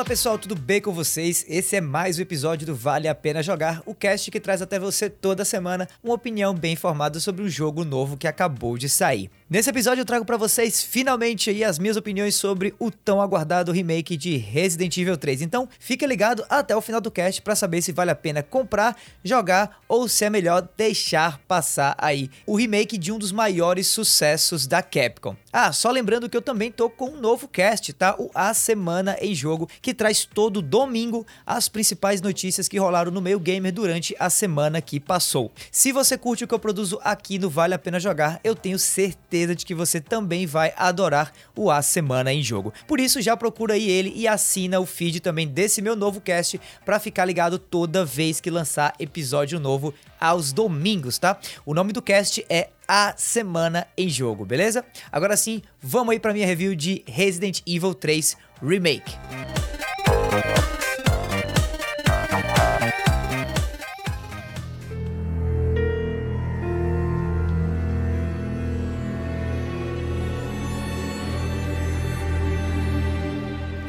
Fala pessoal, tudo bem com vocês? Esse é mais um episódio do Vale a Pena Jogar, o cast que traz até você toda semana uma opinião bem informada sobre um jogo novo que acabou de sair. Nesse episódio eu trago para vocês finalmente aí as minhas opiniões sobre o tão aguardado remake de Resident Evil 3. Então, fica ligado até o final do cast para saber se vale a pena comprar, jogar ou se é melhor deixar passar aí o remake de um dos maiores sucessos da Capcom. Ah, só lembrando que eu também tô com um novo cast, tá? O A Semana em Jogo, que traz todo domingo as principais notícias que rolaram no meio gamer durante a semana que passou. Se você curte o que eu produzo aqui no Vale a Pena Jogar, eu tenho certeza de que você também vai adorar o A Semana em Jogo. Por isso, já procura aí ele e assina o feed também desse meu novo cast para ficar ligado toda vez que lançar episódio novo aos domingos, tá? O nome do cast é A Semana em Jogo, beleza? Agora sim, vamos aí para minha review de Resident Evil 3 Remake.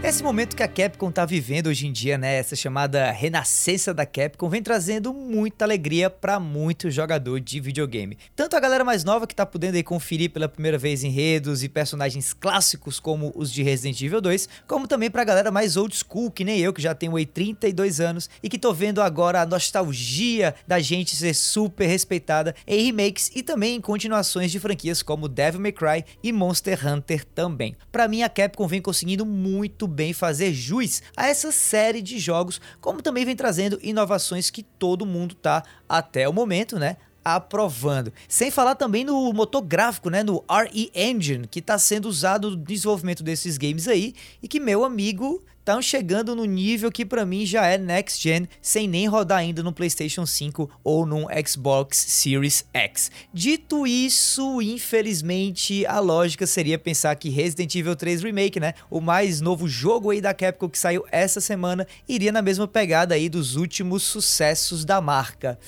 Esse momento que a Capcom tá vivendo hoje em dia, né, essa chamada renascença da Capcom, vem trazendo muita alegria para muito jogador de videogame. Tanto a galera mais nova que tá podendo aí conferir pela primeira vez enredos e personagens clássicos como os de Resident Evil 2, como também pra galera mais old school, que nem eu, que já tenho aí 32 anos e que tô vendo agora a nostalgia da gente ser super respeitada em remakes e também em continuações de franquias como Devil May Cry e Monster Hunter também. Para mim a Capcom vem conseguindo muito bem fazer jus a essa série de jogos, como também vem trazendo inovações que todo mundo tá até o momento, né, aprovando. Sem falar também no motor gráfico, né, no RE Engine, que está sendo usado no desenvolvimento desses games aí e que meu amigo estão chegando no nível que para mim já é next gen, sem nem rodar ainda no PlayStation 5 ou no Xbox Series X. Dito isso, infelizmente a lógica seria pensar que Resident Evil 3 Remake, né, o mais novo jogo aí da Capcom que saiu essa semana, iria na mesma pegada aí dos últimos sucessos da marca.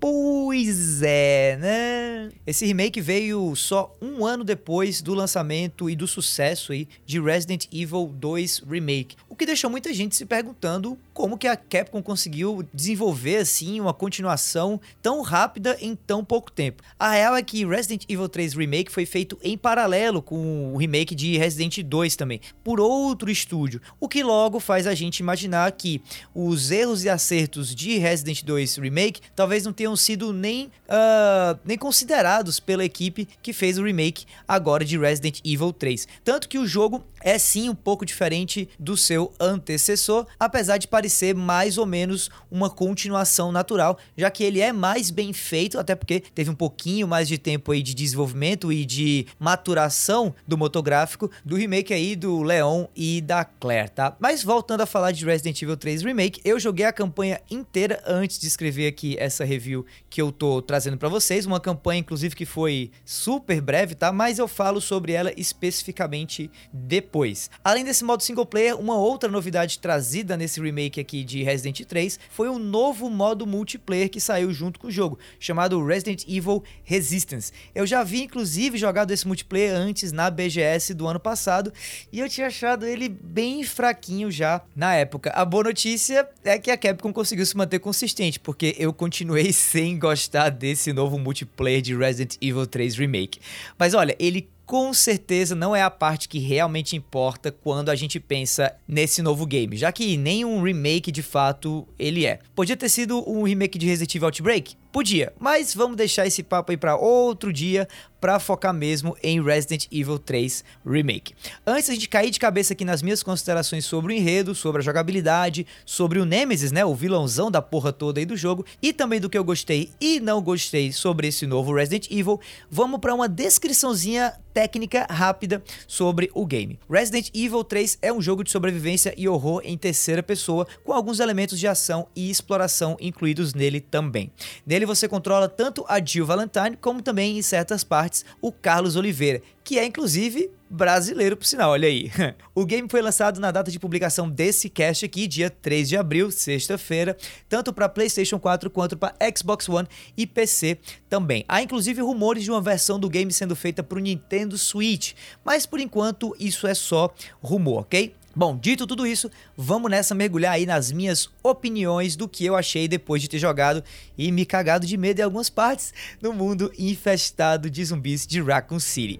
Pois é, né? Esse remake veio só um ano depois do lançamento e do sucesso aí de Resident Evil 2 Remake, o que deixou muita gente se perguntando como que a Capcom conseguiu desenvolver assim uma continuação tão rápida em tão pouco tempo. A real é que Resident Evil 3 Remake foi feito em paralelo com o remake de Resident 2 também, por outro estúdio, o que logo faz a gente imaginar que os erros e acertos de Resident 2 Remake talvez não tenham tenham sido nem, uh, nem considerados pela equipe que fez o remake agora de Resident Evil 3. Tanto que o jogo é sim um pouco diferente do seu antecessor, apesar de parecer mais ou menos uma continuação natural, já que ele é mais bem feito, até porque teve um pouquinho mais de tempo aí de desenvolvimento e de maturação do motográfico do remake aí do Leon e da Claire, tá? Mas voltando a falar de Resident Evil 3 Remake, eu joguei a campanha inteira antes de escrever aqui essa review que eu tô trazendo para vocês, uma campanha inclusive que foi super breve, tá? Mas eu falo sobre ela especificamente depois. Além desse modo single player, uma outra novidade trazida nesse remake aqui de Resident 3 foi um novo modo multiplayer que saiu junto com o jogo, chamado Resident Evil Resistance. Eu já vi inclusive jogado esse multiplayer antes na BGS do ano passado e eu tinha achado ele bem fraquinho já na época. A boa notícia é que a Capcom conseguiu se manter consistente, porque eu continuei sem gostar desse novo multiplayer de Resident Evil 3 Remake. Mas olha, ele com certeza não é a parte que realmente importa quando a gente pensa nesse novo game, já que nenhum remake de fato ele é. Podia ter sido um remake de Resident Evil Outbreak? Podia, mas vamos deixar esse papo aí para outro dia para focar mesmo em Resident Evil 3 Remake. Antes de cair de cabeça aqui nas minhas considerações sobre o enredo, sobre a jogabilidade, sobre o Nemesis, né, o vilãozão da porra toda aí do jogo, e também do que eu gostei e não gostei sobre esse novo Resident Evil, vamos para uma descriçãozinha técnica rápida sobre o game. Resident Evil 3 é um jogo de sobrevivência e horror em terceira pessoa, com alguns elementos de ação e exploração incluídos nele também. Nele você controla tanto a Jill Valentine como também em certas partes o Carlos Oliveira, que é inclusive brasileiro, por sinal, olha aí. O game foi lançado na data de publicação desse cast aqui, dia 3 de abril, sexta-feira, tanto para PlayStation 4 quanto para Xbox One e PC também. Há inclusive rumores de uma versão do game sendo feita para o Nintendo Switch, mas por enquanto isso é só rumor, ok? Bom, dito tudo isso, vamos nessa mergulhar aí nas minhas opiniões do que eu achei depois de ter jogado e me cagado de medo em algumas partes no mundo infestado de zumbis de Raccoon City.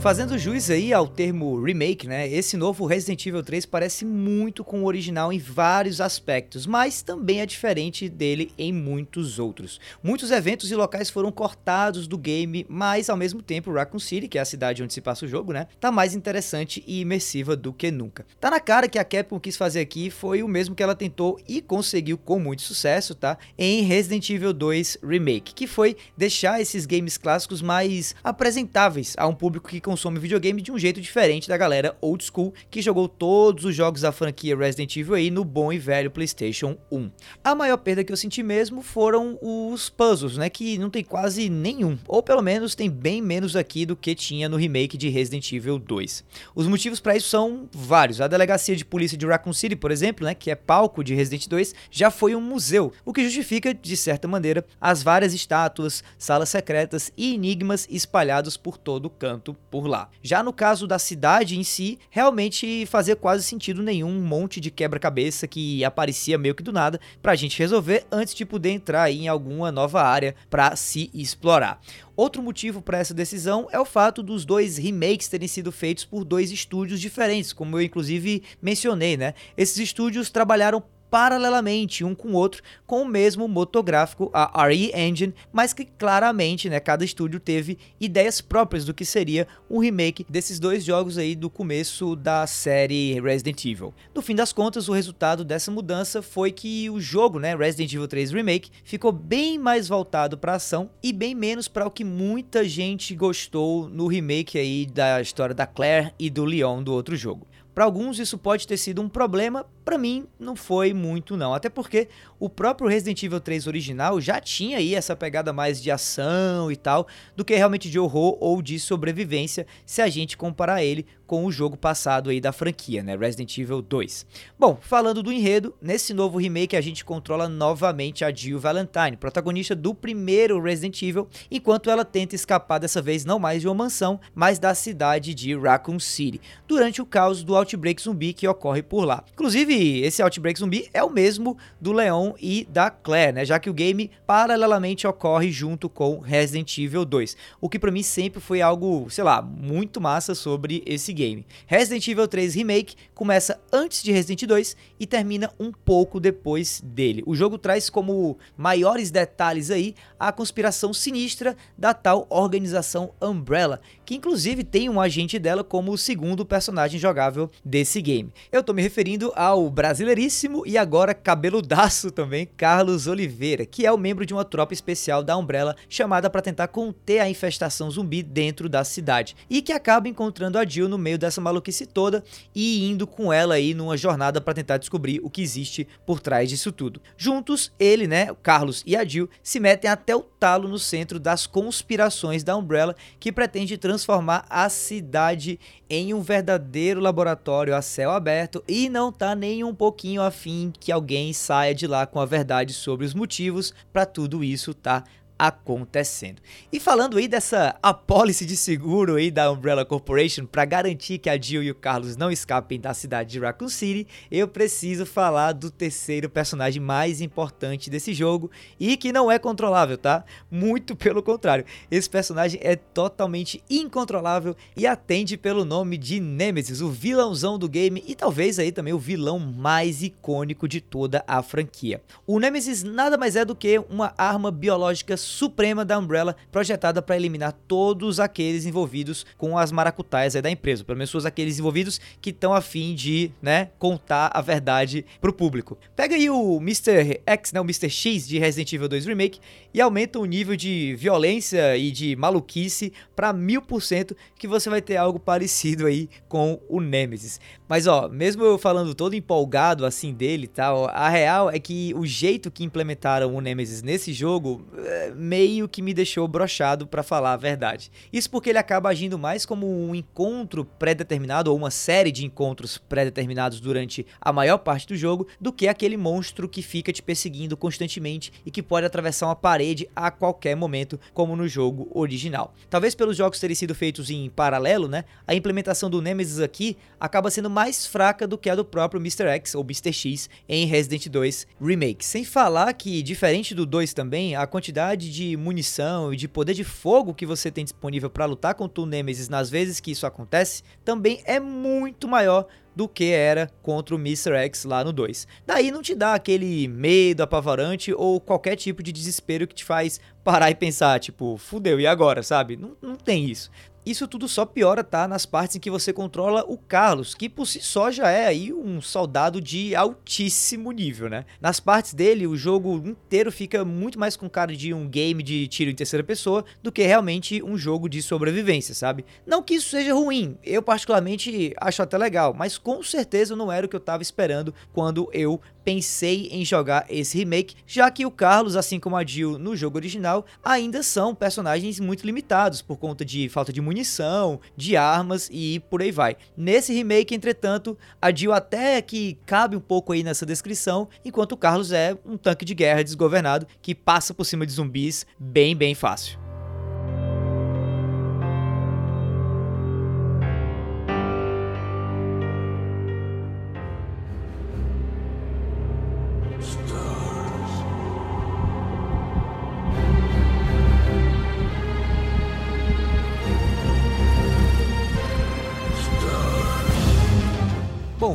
Fazendo juiz aí ao termo remake, né? Esse novo Resident Evil 3 parece muito com o original em vários aspectos, mas também é diferente dele em muitos outros. Muitos eventos e locais foram cortados do game, mas ao mesmo tempo Raccoon City, que é a cidade onde se passa o jogo, né? Tá mais interessante e imersiva do que nunca. Tá na cara que a Capcom quis fazer aqui foi o mesmo que ela tentou e conseguiu com muito sucesso, tá? Em Resident Evil 2 Remake, que foi deixar esses games clássicos mais apresentáveis a um público que consome videogame de um jeito diferente da galera old school que jogou todos os jogos da franquia Resident Evil aí no bom e velho PlayStation 1. A maior perda que eu senti mesmo foram os puzzles, né, que não tem quase nenhum, ou pelo menos tem bem menos aqui do que tinha no remake de Resident Evil 2. Os motivos para isso são vários. A delegacia de polícia de Raccoon City, por exemplo, né, que é palco de Resident 2, já foi um museu, o que justifica, de certa maneira, as várias estátuas, salas secretas e enigmas espalhados por todo o canto por por lá. Já no caso da cidade em si, realmente fazia quase sentido nenhum um monte de quebra-cabeça que aparecia meio que do nada pra gente resolver antes de poder entrar em alguma nova área para se explorar. Outro motivo para essa decisão é o fato dos dois remakes terem sido feitos por dois estúdios diferentes, como eu inclusive mencionei, né? Esses estúdios trabalharam paralelamente um com o outro com o mesmo motográfico, a RE Engine, mas que claramente, né, cada estúdio teve ideias próprias do que seria um remake desses dois jogos aí do começo da série Resident Evil. No fim das contas, o resultado dessa mudança foi que o jogo, né, Resident Evil 3 Remake, ficou bem mais voltado para ação e bem menos para o que muita gente gostou no remake aí da história da Claire e do Leon do outro jogo. Para alguns isso pode ter sido um problema, para mim não foi muito não, até porque o próprio Resident Evil 3 original já tinha aí essa pegada mais de ação e tal, do que realmente de horror ou de sobrevivência, se a gente comparar ele com o jogo passado aí da franquia, né, Resident Evil 2. Bom, falando do enredo, nesse novo remake a gente controla novamente a Jill Valentine, protagonista do primeiro Resident Evil, enquanto ela tenta escapar dessa vez não mais de uma mansão, mas da cidade de Raccoon City, durante o caos do outbreak zumbi que ocorre por lá. Inclusive, esse outbreak zumbi é o mesmo do Leon e da Claire, né? Já que o game paralelamente ocorre junto com Resident Evil 2. O que para mim sempre foi algo, sei lá, muito massa sobre esse game. Resident Evil 3 Remake começa antes de Resident 2 e termina um pouco depois dele. O jogo traz como maiores detalhes aí a conspiração sinistra da tal organização Umbrella, que inclusive tem um agente dela como o segundo personagem jogável desse game. Eu tô me referindo ao brasileiríssimo e agora cabeludaço também, Carlos Oliveira, que é o membro de uma tropa especial da Umbrella chamada para tentar conter a infestação zumbi dentro da cidade e que acaba encontrando a Jill no meio dessa maluquice toda e indo com ela aí numa jornada para tentar descobrir o que existe por trás disso tudo. Juntos, ele, né, o Carlos e a Jill se metem até o talo no centro das conspirações da Umbrella que pretende transformar transformar a cidade em um verdadeiro laboratório a céu aberto e não tá nem um pouquinho afim que alguém saia de lá com a verdade sobre os motivos. Para tudo isso tá acontecendo. E falando aí dessa apólice de seguro aí da Umbrella Corporation para garantir que a Jill e o Carlos não escapem da cidade de Raccoon City, eu preciso falar do terceiro personagem mais importante desse jogo e que não é controlável, tá? Muito pelo contrário. Esse personagem é totalmente incontrolável e atende pelo nome de Nemesis, o vilãozão do game e talvez aí também o vilão mais icônico de toda a franquia. O Nemesis nada mais é do que uma arma biológica suprema da Umbrella, projetada para eliminar todos aqueles envolvidos com as maracutaias da empresa, pelo menos aqueles envolvidos que estão afim de, né, contar a verdade pro público. Pega aí o Mr. X, né, o Mr. X de Resident Evil 2 Remake e aumenta o nível de violência e de maluquice para mil por cento que você vai ter algo parecido aí com o Nemesis. Mas ó, mesmo eu falando todo empolgado assim dele e tal, a real é que o jeito que implementaram o Nemesis nesse jogo é, meio que me deixou brochado para falar a verdade. Isso porque ele acaba agindo mais como um encontro pré-determinado ou uma série de encontros pré-determinados durante a maior parte do jogo do que aquele monstro que fica te perseguindo constantemente e que pode atravessar uma parede a qualquer momento, como no jogo original. Talvez pelos jogos terem sido feitos em paralelo, né? A implementação do Nemesis aqui acaba sendo mais fraca do que a do próprio Mr. X ou Mr. X em Resident 2 Remake. Sem falar que, diferente do 2 também, a quantidade de munição e de poder de fogo que você tem disponível para lutar contra o Nemesis nas vezes que isso acontece também é muito maior do que era contra o Mr. X lá no 2. Daí não te dá aquele medo apavorante ou qualquer tipo de desespero que te faz parar e pensar, tipo, fudeu, e agora, sabe? Não, não tem isso. Isso tudo só piora, tá? Nas partes em que você controla o Carlos, que por si só já é aí um soldado de altíssimo nível, né? Nas partes dele, o jogo inteiro fica muito mais com cara de um game de tiro em terceira pessoa do que realmente um jogo de sobrevivência, sabe? Não que isso seja ruim, eu particularmente acho até legal, mas com certeza não era o que eu tava esperando quando eu pensei em jogar esse remake, já que o Carlos, assim como a Jill no jogo original, ainda são personagens muito limitados por conta de falta de munição, de armas e por aí vai. Nesse remake, entretanto, a Jill até que cabe um pouco aí nessa descrição, enquanto o Carlos é um tanque de guerra desgovernado que passa por cima de zumbis bem, bem fácil.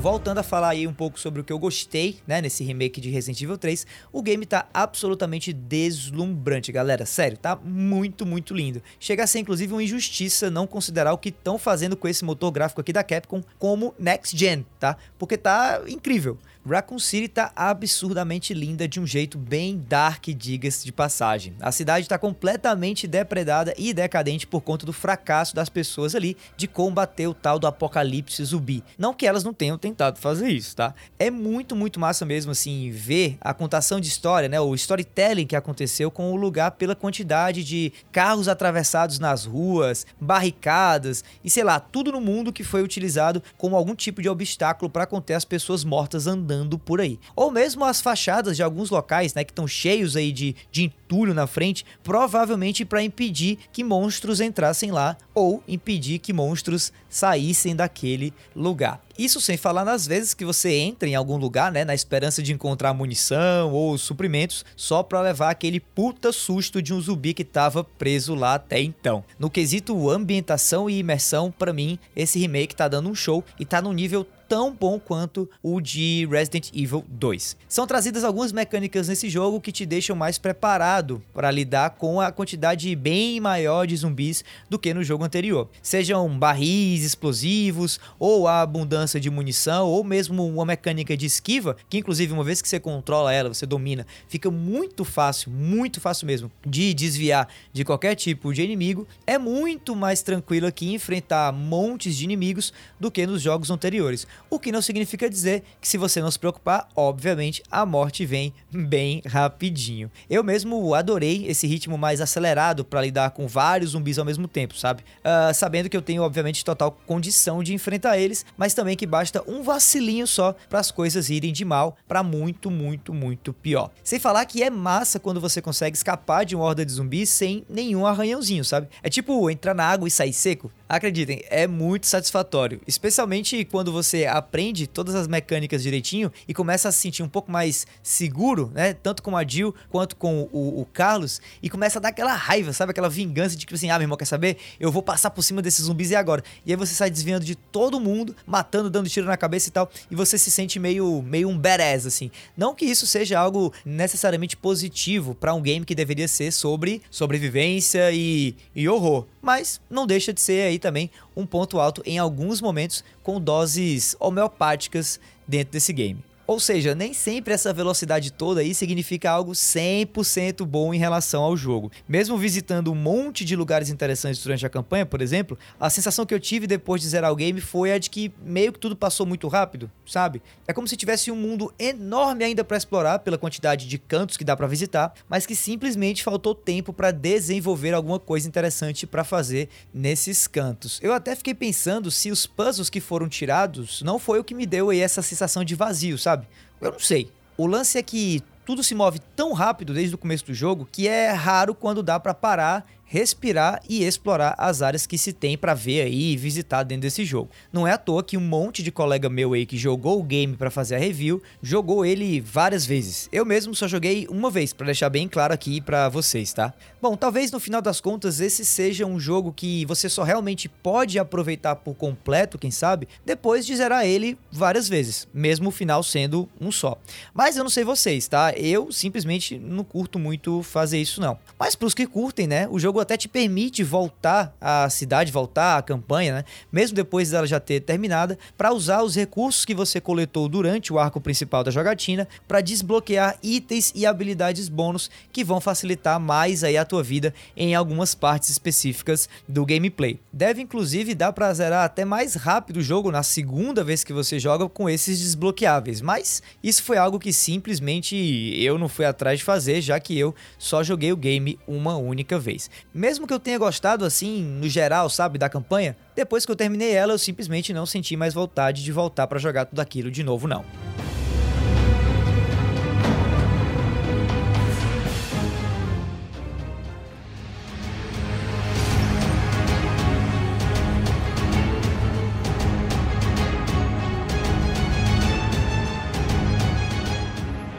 Voltando a falar aí um pouco sobre o que eu gostei, né, nesse remake de Resident Evil 3, o game tá absolutamente deslumbrante, galera. Sério, tá muito, muito lindo. Chega a ser inclusive uma injustiça não considerar o que estão fazendo com esse motor gráfico aqui da Capcom como next gen, tá? Porque tá incrível. Raccoon City tá absurdamente linda de um jeito bem dark, diga-se de passagem. A cidade está completamente depredada e decadente por conta do fracasso das pessoas ali de combater o tal do apocalipse zumbi. Não que elas não tenham tentado fazer isso, tá? É muito, muito massa mesmo assim ver a contação de história, né, o storytelling que aconteceu com o lugar pela quantidade de carros atravessados nas ruas, barricadas e sei lá, tudo no mundo que foi utilizado como algum tipo de obstáculo para conter as pessoas mortas andando andando por aí. Ou mesmo as fachadas de alguns locais, né, que estão cheios aí de, de entulho na frente, provavelmente para impedir que monstros entrassem lá ou impedir que monstros saíssem daquele lugar. Isso sem falar nas vezes que você entra em algum lugar, né, na esperança de encontrar munição ou suprimentos, só para levar aquele puta susto de um zumbi que tava preso lá até então. No quesito ambientação e imersão, para mim, esse remake tá dando um show e tá num nível tão bom quanto o de Resident Evil 2. São trazidas algumas mecânicas nesse jogo que te deixam mais preparado para lidar com a quantidade bem maior de zumbis do que no jogo anterior. Sejam barris explosivos, ou a abundância de munição, ou mesmo uma mecânica de esquiva, que inclusive uma vez que você controla ela, você domina, fica muito fácil, muito fácil mesmo, de desviar de qualquer tipo de inimigo. É muito mais tranquilo aqui enfrentar montes de inimigos do que nos jogos anteriores o que não significa dizer que se você não se preocupar, obviamente a morte vem bem rapidinho. Eu mesmo adorei esse ritmo mais acelerado para lidar com vários zumbis ao mesmo tempo, sabe? Uh, sabendo que eu tenho, obviamente, total condição de enfrentar eles, mas também que basta um vacilinho só para as coisas irem de mal para muito, muito, muito pior. Sem falar que é massa quando você consegue escapar de uma horda de zumbis sem nenhum arranhãozinho, sabe? É tipo entrar na água e sair seco. Acreditem, é muito satisfatório, especialmente quando você aprende todas as mecânicas direitinho e começa a se sentir um pouco mais seguro, né? Tanto com a Jill quanto com o, o, Carlos, e começa a dar aquela raiva, sabe? Aquela vingança de tipo assim, ah, meu irmão, quer saber? Eu vou passar por cima desses zumbis e agora. E aí você sai desviando de todo mundo, matando, dando tiro na cabeça e tal, e você se sente meio, meio um badass, assim. Não que isso seja algo necessariamente positivo para um game que deveria ser sobre sobrevivência e, e horror, mas não deixa de ser aí também um ponto alto em alguns momentos com doses homeopáticas dentro desse game. Ou seja, nem sempre essa velocidade toda aí significa algo 100% bom em relação ao jogo. Mesmo visitando um monte de lugares interessantes durante a campanha, por exemplo, a sensação que eu tive depois de zerar o game foi a de que meio que tudo passou muito rápido, sabe? É como se tivesse um mundo enorme ainda para explorar pela quantidade de cantos que dá para visitar, mas que simplesmente faltou tempo para desenvolver alguma coisa interessante para fazer nesses cantos. Eu até fiquei pensando se os puzzles que foram tirados não foi o que me deu aí essa sensação de vazio, sabe? Eu não sei. O lance é que tudo se move tão rápido desde o começo do jogo que é raro quando dá para parar respirar e explorar as áreas que se tem para ver aí e visitar dentro desse jogo. Não é à toa que um monte de colega meu aí que jogou o game para fazer a review, jogou ele várias vezes. Eu mesmo só joguei uma vez, para deixar bem claro aqui para vocês, tá? Bom, talvez no final das contas esse seja um jogo que você só realmente pode aproveitar por completo, quem sabe, depois de zerar ele várias vezes, mesmo o final sendo um só. Mas eu não sei vocês, tá? Eu simplesmente não curto muito fazer isso não. Mas pros que curtem, né, o jogo jogo até te permite voltar à cidade, voltar à campanha, né? Mesmo depois dela já ter terminada, para usar os recursos que você coletou durante o arco principal da jogatina para desbloquear itens e habilidades bônus que vão facilitar mais aí a tua vida em algumas partes específicas do gameplay. Deve inclusive dar para zerar até mais rápido o jogo na segunda vez que você joga com esses desbloqueáveis, mas isso foi algo que simplesmente eu não fui atrás de fazer, já que eu só joguei o game uma única vez. Mesmo que eu tenha gostado assim, no geral, sabe, da campanha, depois que eu terminei ela, eu simplesmente não senti mais vontade de voltar para jogar tudo aquilo de novo não.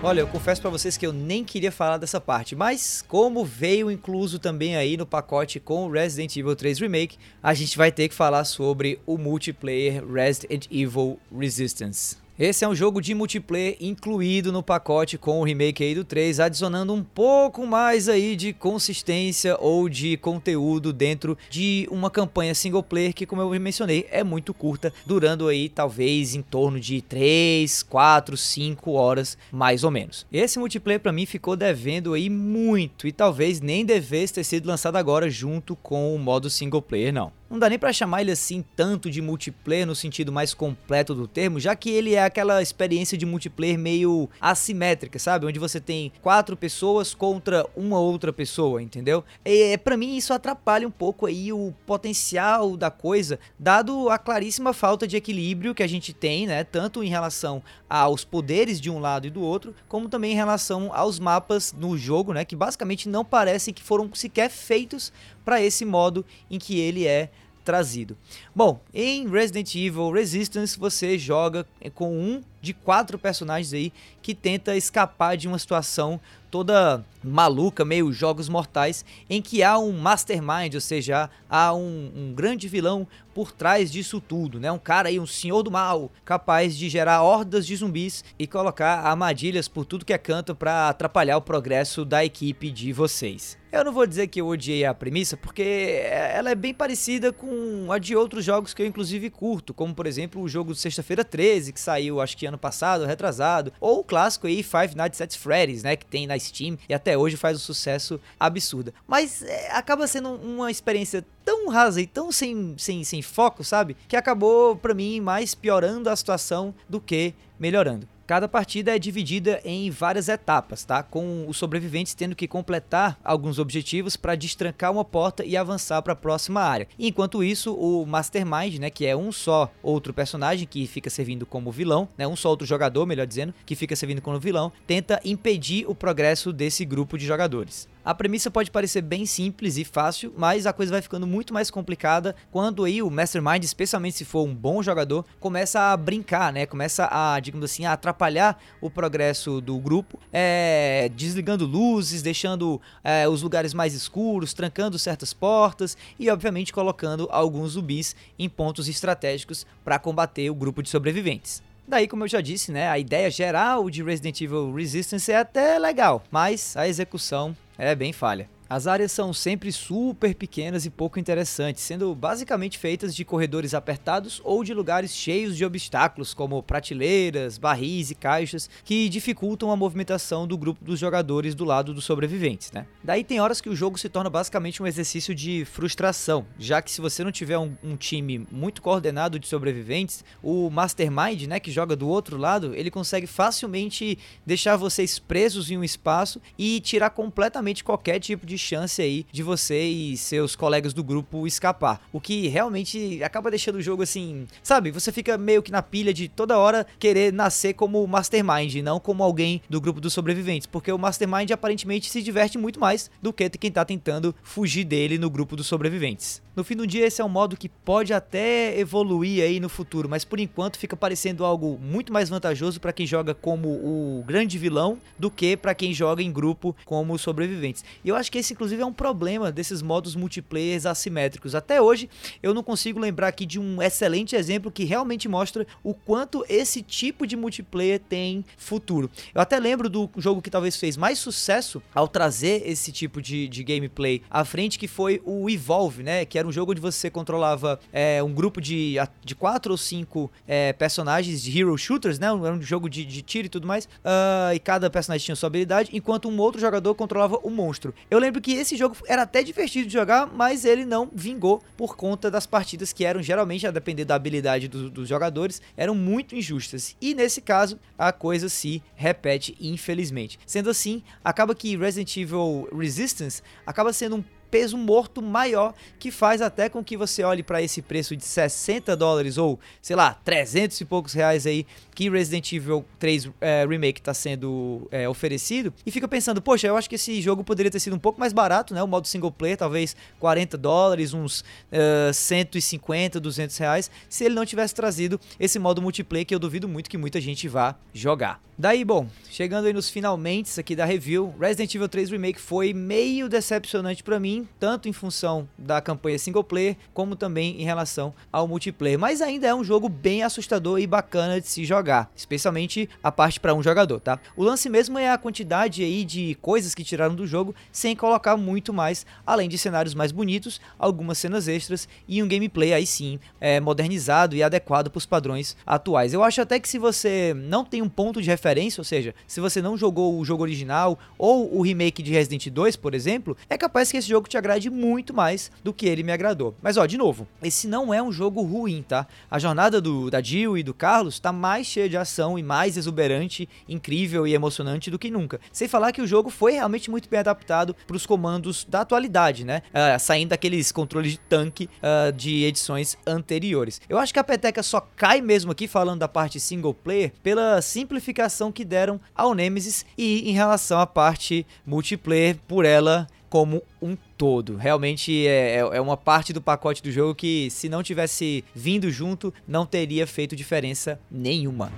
Olha, eu confesso para vocês que eu nem queria falar dessa parte, mas como veio incluso também aí no pacote com Resident Evil 3 Remake, a gente vai ter que falar sobre o multiplayer Resident Evil Resistance. Esse é um jogo de multiplayer incluído no pacote com o remake aí do 3, adicionando um pouco mais aí de consistência ou de conteúdo dentro de uma campanha single player que, como eu mencionei, é muito curta, durando aí talvez em torno de 3, 4, 5 horas mais ou menos. Esse multiplayer para mim ficou devendo aí muito e talvez nem devesse ter sido lançado agora junto com o modo single player não. Não dá nem para chamar ele assim tanto de multiplayer no sentido mais completo do termo, já que ele é aquela experiência de multiplayer meio assimétrica, sabe? Onde você tem quatro pessoas contra uma outra pessoa, entendeu? É, para mim isso atrapalha um pouco aí o potencial da coisa, dado a claríssima falta de equilíbrio que a gente tem, né? Tanto em relação aos poderes de um lado e do outro, como também em relação aos mapas no jogo, né? Que basicamente não parecem que foram sequer feitos para esse modo em que ele é trazido. Bom, em Resident Evil Resistance você joga com um de quatro personagens aí que tenta escapar de uma situação toda maluca, meio jogos mortais, em que há um mastermind, ou seja, há um, um, grande vilão por trás disso tudo, né? Um cara aí, um senhor do mal, capaz de gerar hordas de zumbis e colocar armadilhas por tudo que é canto para atrapalhar o progresso da equipe de vocês. Eu não vou dizer que eu odiei a premissa, porque ela é bem parecida com a de outros jogos que eu inclusive curto, como por exemplo o jogo de Sexta-feira 13, que saiu acho que ano passado, retrasado, ou o clássico aí Five Nights at Freddy's, né, que tem na Steam e até hoje faz um sucesso absurdo. Mas é, acaba sendo uma experiência tão rasa e tão sem, sem, sem foco, sabe? Que acabou, para mim, mais piorando a situação do que melhorando. Cada partida é dividida em várias etapas, tá? Com os sobreviventes tendo que completar alguns objetivos para destrancar uma porta e avançar para a próxima área. Enquanto isso, o Mastermind, né, que é um só outro personagem que fica servindo como vilão, né, um só outro jogador, melhor dizendo, que fica servindo como vilão, tenta impedir o progresso desse grupo de jogadores. A premissa pode parecer bem simples e fácil, mas a coisa vai ficando muito mais complicada quando aí o Mastermind, especialmente se for um bom jogador, começa a brincar, né? Começa a, digamos assim, a atrapalhar o progresso do grupo, é, desligando luzes, deixando é, os lugares mais escuros, trancando certas portas e, obviamente, colocando alguns zumbis em pontos estratégicos para combater o grupo de sobreviventes. Daí, como eu já disse, né, a ideia geral de Resident Evil Resistance é até legal, mas a execução é bem falha. As áreas são sempre super pequenas e pouco interessantes, sendo basicamente feitas de corredores apertados ou de lugares cheios de obstáculos, como prateleiras, barris e caixas, que dificultam a movimentação do grupo dos jogadores do lado dos sobreviventes, né? Daí tem horas que o jogo se torna basicamente um exercício de frustração, já que se você não tiver um, um time muito coordenado de sobreviventes, o Mastermind, né, que joga do outro lado, ele consegue facilmente deixar vocês presos em um espaço e tirar completamente qualquer tipo de chance aí de você e seus colegas do grupo escapar. O que realmente acaba deixando o jogo assim, sabe? Você fica meio que na pilha de toda hora querer nascer como Mastermind, não como alguém do grupo dos sobreviventes, porque o Mastermind aparentemente se diverte muito mais do que quem tá tentando fugir dele no grupo dos sobreviventes. No fim do dia, esse é um modo que pode até evoluir aí no futuro, mas por enquanto fica parecendo algo muito mais vantajoso para quem joga como o grande vilão do que para quem joga em grupo como sobreviventes. E eu acho que esse, inclusive, é um problema desses modos multiplayer assimétricos. Até hoje, eu não consigo lembrar aqui de um excelente exemplo que realmente mostra o quanto esse tipo de multiplayer tem futuro. Eu até lembro do jogo que talvez fez mais sucesso ao trazer esse tipo de, de gameplay à frente, que foi o Evolve, né? Que era era um jogo onde você controlava é, um grupo de, de quatro ou cinco é, personagens de hero shooters, né? Era um jogo de, de tiro e tudo mais. Uh, e cada personagem tinha sua habilidade, enquanto um outro jogador controlava o monstro. Eu lembro que esse jogo era até divertido de jogar, mas ele não vingou por conta das partidas que eram geralmente, a depender da habilidade do, dos jogadores, eram muito injustas. E nesse caso, a coisa se repete, infelizmente. Sendo assim, acaba que Resident Evil Resistance acaba sendo um peso morto maior que faz até com que você olhe para esse preço de 60 dólares ou, sei lá, 300 e poucos reais aí que Resident Evil 3 é, Remake está sendo é, oferecido e fica pensando, poxa, eu acho que esse jogo poderia ter sido um pouco mais barato, né? O modo single player, talvez 40 dólares, uns uh, 150, 200 reais, se ele não tivesse trazido esse modo multiplayer que eu duvido muito que muita gente vá jogar. Daí, bom, chegando aí nos finalmente aqui da review, Resident Evil 3 Remake foi meio decepcionante para mim, tanto em função da campanha single player, como também em relação ao multiplayer, mas ainda é um jogo bem assustador e bacana de se jogar especialmente a parte para um jogador, tá? O lance mesmo é a quantidade aí de coisas que tiraram do jogo sem colocar muito mais, além de cenários mais bonitos, algumas cenas extras e um gameplay aí sim é, modernizado e adequado para os padrões atuais. Eu acho até que se você não tem um ponto de referência, ou seja, se você não jogou o jogo original ou o remake de Resident 2, por exemplo, é capaz que esse jogo te agrade muito mais do que ele me agradou. Mas ó, de novo, esse não é um jogo ruim, tá? A jornada do, da Jill e do Carlos tá mais cheia de ação e mais exuberante, incrível e emocionante do que nunca. Sem falar que o jogo foi realmente muito bem adaptado para os comandos da atualidade, né? Uh, saindo daqueles controles de tanque uh, de edições anteriores. Eu acho que a peteca só cai mesmo aqui falando da parte single player pela simplificação que deram ao Nemesis e em relação à parte multiplayer por ela como um todo. Realmente é, é, é uma parte do pacote do jogo que, se não tivesse vindo junto, não teria feito diferença nenhuma.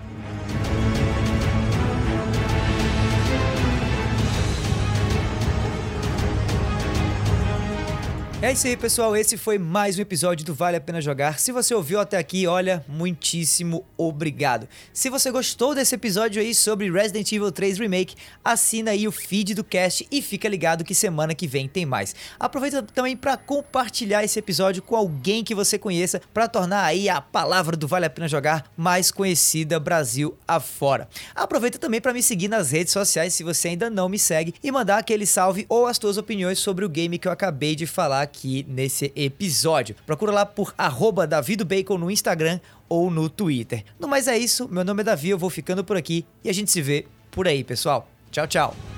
É isso aí, pessoal. Esse foi mais um episódio do Vale a Pena Jogar. Se você ouviu até aqui, olha, muitíssimo obrigado. Se você gostou desse episódio aí sobre Resident Evil 3 Remake, assina aí o feed do cast e fica ligado que semana que vem tem mais. Aproveita também para compartilhar esse episódio com alguém que você conheça para tornar aí a palavra do Vale a Pena Jogar mais conhecida Brasil afora. Aproveita também para me seguir nas redes sociais se você ainda não me segue e mandar aquele salve ou as tuas opiniões sobre o game que eu acabei de falar aqui nesse episódio. Procura lá por arroba Bacon no Instagram ou no Twitter. No mais é isso, meu nome é Davi, eu vou ficando por aqui e a gente se vê por aí, pessoal. Tchau, tchau.